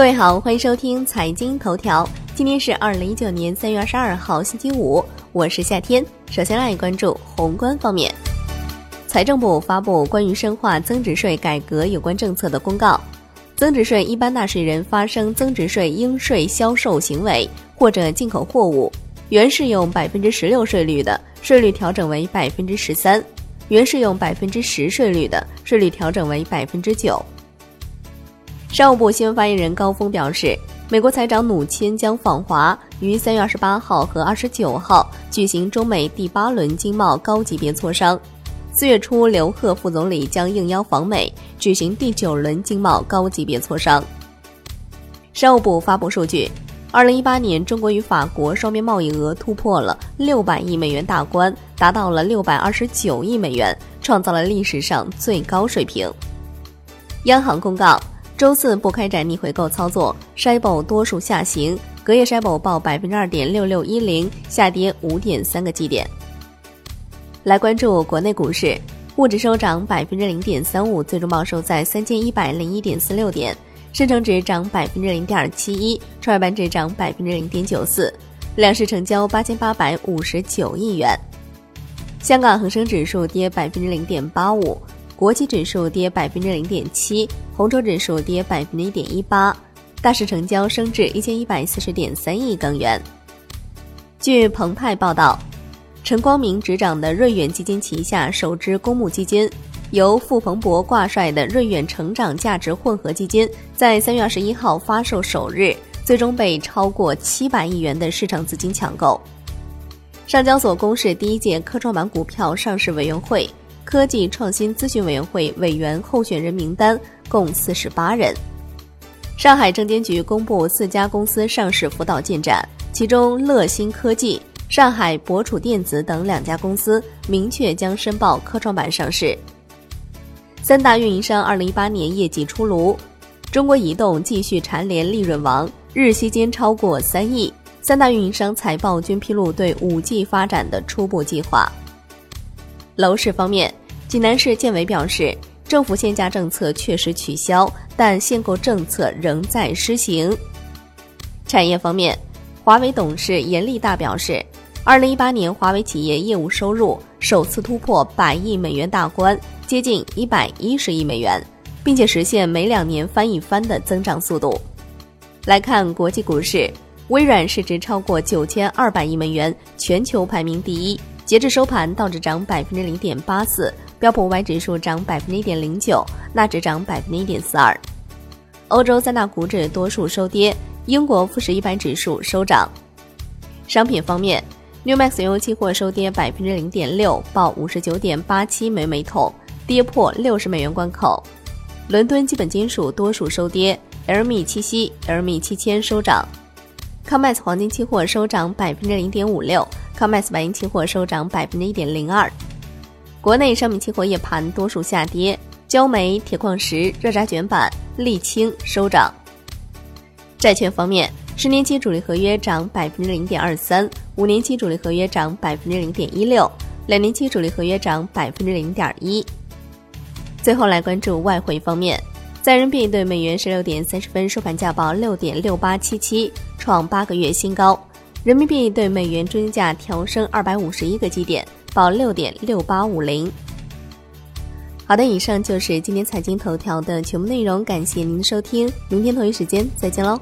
各位好，欢迎收听财经头条。今天是二零一九年三月二十二号，星期五，我是夏天。首先来关注宏观方面，财政部发布关于深化增值税改革有关政策的公告，增值税一般纳税人发生增值税应税销售行为或者进口货物，原适用百分之十六税率的，税率调整为百分之十三；原适用百分之十税率的，税率调整为百分之九。商务部新闻发言人高峰表示，美国财长努钦将访华，于三月二十八号和二十九号举行中美第八轮经贸高级别磋商。四月初，刘鹤副总理将应邀访美，举行第九轮经贸高级别磋商。商务部发布数据，二零一八年中国与法国双边贸易额突破了六百亿美元大关，达到了六百二十九亿美元，创造了历史上最高水平。央行公告。周四不开展逆回购操作 s h i b o 多数下行，隔夜 s h i b o 报百分之二点六六一零，下跌五点三个基点。来关注国内股市，沪指收涨百分之零点三五，最终报收在三千一百零一点四六点；深成指涨百分之零点七一，创业板指涨百分之零点九四，两市成交八千八百五十九亿元。香港恒生指数跌百分之零点八五。国际指数跌百分之零点七，红筹指数跌百分之一点一八，大市成交升至一千一百四十点三亿港元。据澎湃报道，陈光明执掌的瑞远基金旗下首支公募基金，由傅鹏博挂帅的瑞远成长价值混合基金，在三月二十一号发售首日，最终被超过七百亿元的市场资金抢购。上交所公示第一届科创板股票上市委员会。科技创新咨询委员会委员候选人名单共四十八人。上海证监局公布四家公司上市辅导进展，其中乐新科技、上海博楚电子等两家公司明确将申报科创板上市。三大运营商二零一八年业绩出炉，中国移动继续蝉联利润王，日息间超过三亿。三大运营商财报均披露对五 G 发展的初步计划。楼市方面。济南市建委表示，政府限价政策确实取消，但限购政策仍在施行。产业方面，华为董事严立大表示，二零一八年华为企业业务收入首次突破百亿美元大关，接近一百一十亿美元，并且实现每两年翻一番的增长速度。来看国际股市，微软市值超过九千二百亿美元，全球排名第一。截至收盘，道指涨百分之零点八四。标普五百指数涨百分之一点零九，纳指涨百分之一点四二。欧洲三大股指多数收跌，英国富时一百指数收涨。商品方面，New Max 原油期货收跌百分之零点六，报五十九点八七每每桶，跌破六十美元关口。伦敦基本金属多数收跌，LME 七夕、LME 七千收涨。COMEX 黄金期货收涨百分之零点五六，COMEX 白银期货收涨百分之一点零二。国内商品期货夜盘多数下跌，焦煤、铁矿石、热轧卷板、沥青收涨。债券方面，十年期主力合约涨百分之零点二三，五年期主力合约涨百分之零点一六，两年期主力合约涨百分之零点一。最后来关注外汇方面，在人民币对美元十六点三十分收盘价报六点六八七七，创八个月新高，人民币对美元中间价调升二百五十一个基点。报六点六八五零。好的，以上就是今天财经头条的全部内容，感谢您的收听，明天同一时间再见喽。